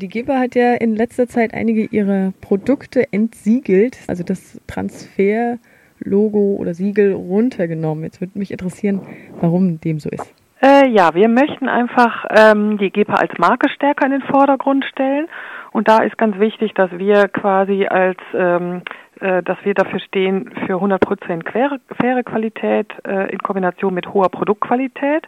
Die GEPA hat ja in letzter Zeit einige ihrer Produkte entsiegelt, also das Transfer-Logo oder Siegel runtergenommen. Jetzt würde mich interessieren, warum dem so ist. Äh, ja, wir möchten einfach ähm, die GEPA als Marke stärker in den Vordergrund stellen. Und da ist ganz wichtig, dass wir quasi als ähm, äh, dass wir dafür stehen für 100% faire, faire Qualität äh, in Kombination mit hoher Produktqualität.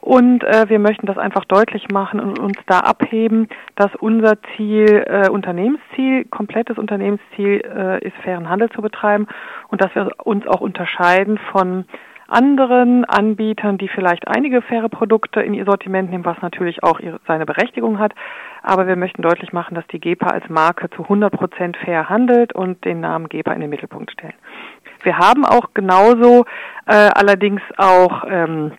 Und äh, wir möchten das einfach deutlich machen und uns da abheben, dass unser Ziel, äh, Unternehmensziel, komplettes Unternehmensziel äh, ist, fairen Handel zu betreiben und dass wir uns auch unterscheiden von anderen Anbietern, die vielleicht einige faire Produkte in ihr Sortiment nehmen, was natürlich auch ihre, seine Berechtigung hat. Aber wir möchten deutlich machen, dass die GEPA als Marke zu 100 Prozent fair handelt und den Namen GEPA in den Mittelpunkt stellen. Wir haben auch genauso äh, allerdings auch ähm,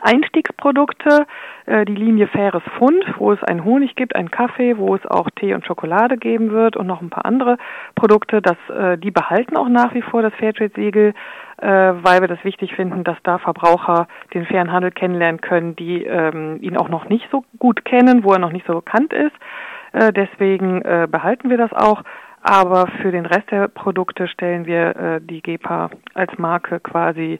Einstiegsprodukte, äh, die Linie Faires Fund, wo es einen Honig gibt, einen Kaffee, wo es auch Tee und Schokolade geben wird und noch ein paar andere Produkte. Das, äh, die behalten auch nach wie vor das Fairtrade-Siegel, äh, weil wir das wichtig finden, dass da Verbraucher den fairen Handel kennenlernen können, die ähm, ihn auch noch nicht so gut kennen, wo er noch nicht so bekannt ist. Äh, deswegen äh, behalten wir das auch. Aber für den Rest der Produkte stellen wir äh, die GEPA als Marke quasi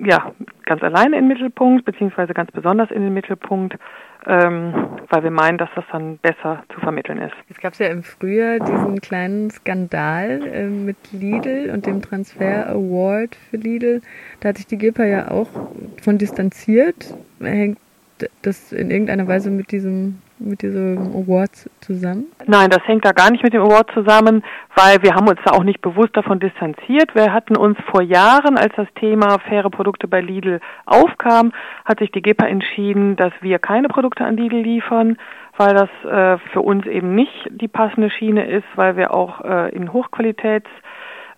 ja, ganz alleine in den Mittelpunkt, beziehungsweise ganz besonders in den Mittelpunkt, ähm, weil wir meinen, dass das dann besser zu vermitteln ist. Es gab ja im Frühjahr diesen kleinen Skandal äh, mit Lidl und dem Transfer Award für Lidl. Da hat sich die GEPA ja auch von distanziert. Hängt das in irgendeiner Weise mit diesem mit diesem Award zusammen? Nein, das hängt da gar nicht mit dem Award zusammen, weil wir haben uns da auch nicht bewusst davon distanziert. Wir hatten uns vor Jahren, als das Thema faire Produkte bei Lidl aufkam, hat sich die GEPA entschieden, dass wir keine Produkte an Lidl liefern, weil das äh, für uns eben nicht die passende Schiene ist, weil wir auch äh, in Hochqualitäts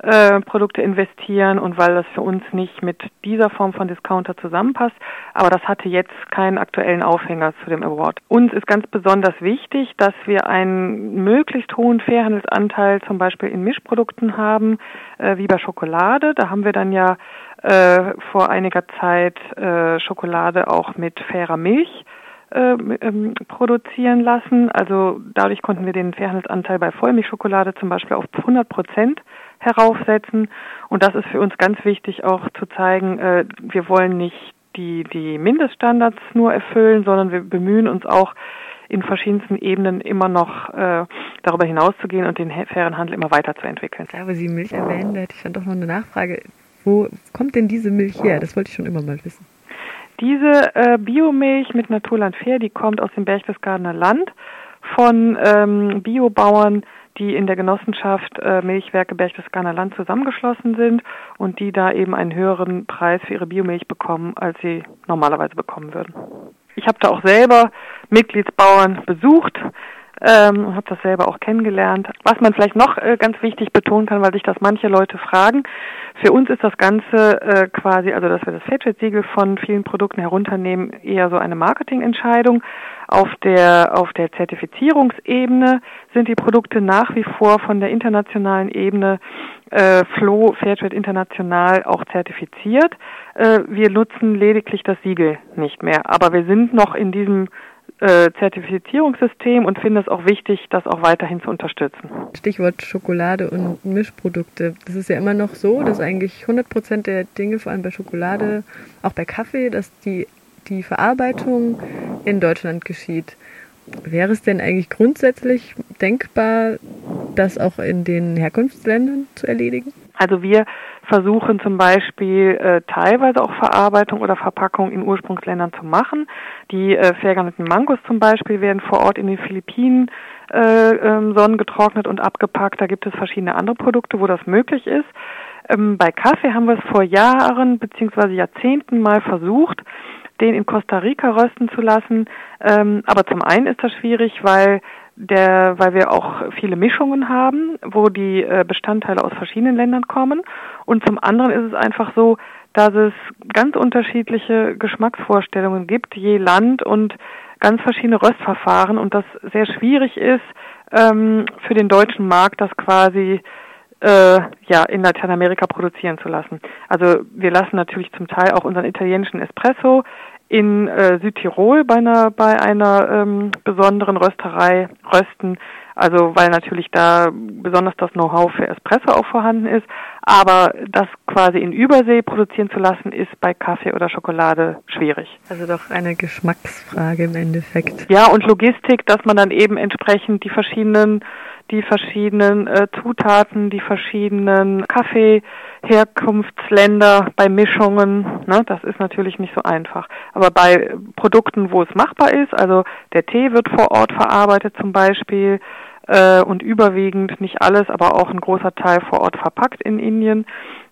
äh, Produkte investieren und weil das für uns nicht mit dieser Form von Discounter zusammenpasst. Aber das hatte jetzt keinen aktuellen Aufhänger zu dem Award. Uns ist ganz besonders wichtig, dass wir einen möglichst hohen Fairhandelsanteil zum Beispiel in Mischprodukten haben, äh, wie bei Schokolade. Da haben wir dann ja äh, vor einiger Zeit äh, Schokolade auch mit fairer Milch äh, ähm, produzieren lassen. Also dadurch konnten wir den Fairhandelsanteil bei Vollmilchschokolade zum Beispiel auf 100 Prozent heraufsetzen. Und das ist für uns ganz wichtig auch zu zeigen, äh, wir wollen nicht die, die Mindeststandards nur erfüllen, sondern wir bemühen uns auch in verschiedensten Ebenen immer noch äh, darüber hinauszugehen und den fairen Handel immer weiterzuentwickeln. Ja, aber Sie Milch erwähnen, da hätte ich dann doch noch eine Nachfrage. Wo kommt denn diese Milch her? Das wollte ich schon immer mal wissen. Diese äh, Biomilch mit Naturland Fair, die kommt aus dem Berchtesgadener Land von ähm, Biobauern, die in der Genossenschaft äh, Milchwerke Berchtesgadener Land zusammengeschlossen sind und die da eben einen höheren Preis für ihre Biomilch bekommen, als sie normalerweise bekommen würden. Ich habe da auch selber Mitgliedsbauern besucht ähm, und habe das selber auch kennengelernt. Was man vielleicht noch äh, ganz wichtig betonen kann, weil sich das manche Leute fragen, für uns ist das Ganze äh, quasi, also dass wir das Fairtrade-Siegel von vielen Produkten herunternehmen, eher so eine Marketingentscheidung. Auf der, auf der Zertifizierungsebene sind die Produkte nach wie vor von der internationalen Ebene äh, Flo Fairtrade International auch zertifiziert. Äh, wir nutzen lediglich das Siegel nicht mehr, aber wir sind noch in diesem äh, Zertifizierungssystem und finde es auch wichtig, das auch weiterhin zu unterstützen. Stichwort Schokolade und Mischprodukte. Das ist ja immer noch so, dass eigentlich 100 Prozent der Dinge, vor allem bei Schokolade, auch bei Kaffee, dass die, die Verarbeitung in Deutschland geschieht. Wäre es denn eigentlich grundsätzlich denkbar, das auch in den Herkunftsländern zu erledigen? Also wir versuchen zum Beispiel äh, teilweise auch Verarbeitung oder Verpackung in Ursprungsländern zu machen. Die äh, fair Mangos zum Beispiel werden vor Ort in den Philippinen äh, ähm, sonnengetrocknet und abgepackt. Da gibt es verschiedene andere Produkte, wo das möglich ist. Ähm, bei Kaffee haben wir es vor Jahren beziehungsweise Jahrzehnten mal versucht, den in Costa Rica rösten zu lassen. Ähm, aber zum einen ist das schwierig, weil der, weil wir auch viele Mischungen haben, wo die äh, Bestandteile aus verschiedenen Ländern kommen. Und zum anderen ist es einfach so, dass es ganz unterschiedliche Geschmacksvorstellungen gibt, je Land und ganz verschiedene Röstverfahren und das sehr schwierig ist, ähm, für den deutschen Markt das quasi äh, ja in Lateinamerika produzieren zu lassen. Also wir lassen natürlich zum Teil auch unseren italienischen Espresso in äh, Südtirol bei einer bei einer ähm, besonderen Rösterei rösten. Also weil natürlich da besonders das Know-how für Espresso auch vorhanden ist. Aber das quasi in Übersee produzieren zu lassen, ist bei Kaffee oder Schokolade schwierig. Also doch eine Geschmacksfrage im Endeffekt. Ja, und Logistik, dass man dann eben entsprechend die verschiedenen die verschiedenen äh, Zutaten, die verschiedenen Kaffeeherkunftsländer bei Mischungen. Ne, das ist natürlich nicht so einfach. Aber bei Produkten, wo es machbar ist, also der Tee wird vor Ort verarbeitet zum Beispiel, äh, und überwiegend, nicht alles, aber auch ein großer Teil vor Ort verpackt in Indien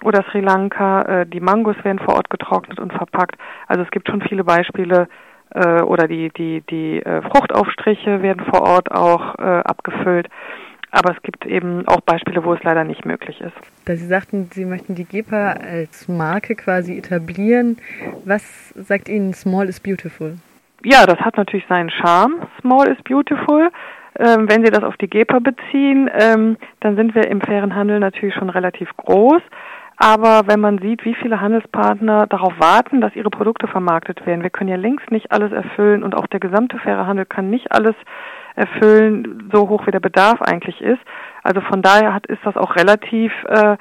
oder Sri Lanka. Äh, die Mangos werden vor Ort getrocknet und verpackt. Also es gibt schon viele Beispiele, äh, oder die, die, die äh, Fruchtaufstriche werden vor Ort auch äh, abgefüllt. Aber es gibt eben auch Beispiele, wo es leider nicht möglich ist. Da Sie sagten, Sie möchten die GEPA als Marke quasi etablieren. Was sagt Ihnen Small is Beautiful? Ja, das hat natürlich seinen Charme. Small is Beautiful. Ähm, wenn Sie das auf die GEPA beziehen, ähm, dann sind wir im fairen Handel natürlich schon relativ groß. Aber wenn man sieht, wie viele Handelspartner darauf warten, dass ihre Produkte vermarktet werden, wir können ja längst nicht alles erfüllen und auch der gesamte faire Handel kann nicht alles erfüllen, so hoch wie der Bedarf eigentlich ist. Also von daher hat, ist das auch relativ, äh,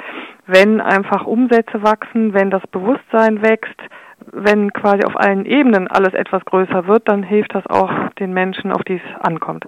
wenn einfach Umsätze wachsen, wenn das Bewusstsein wächst, wenn quasi auf allen Ebenen alles etwas größer wird, dann hilft das auch den Menschen, auf die es ankommt.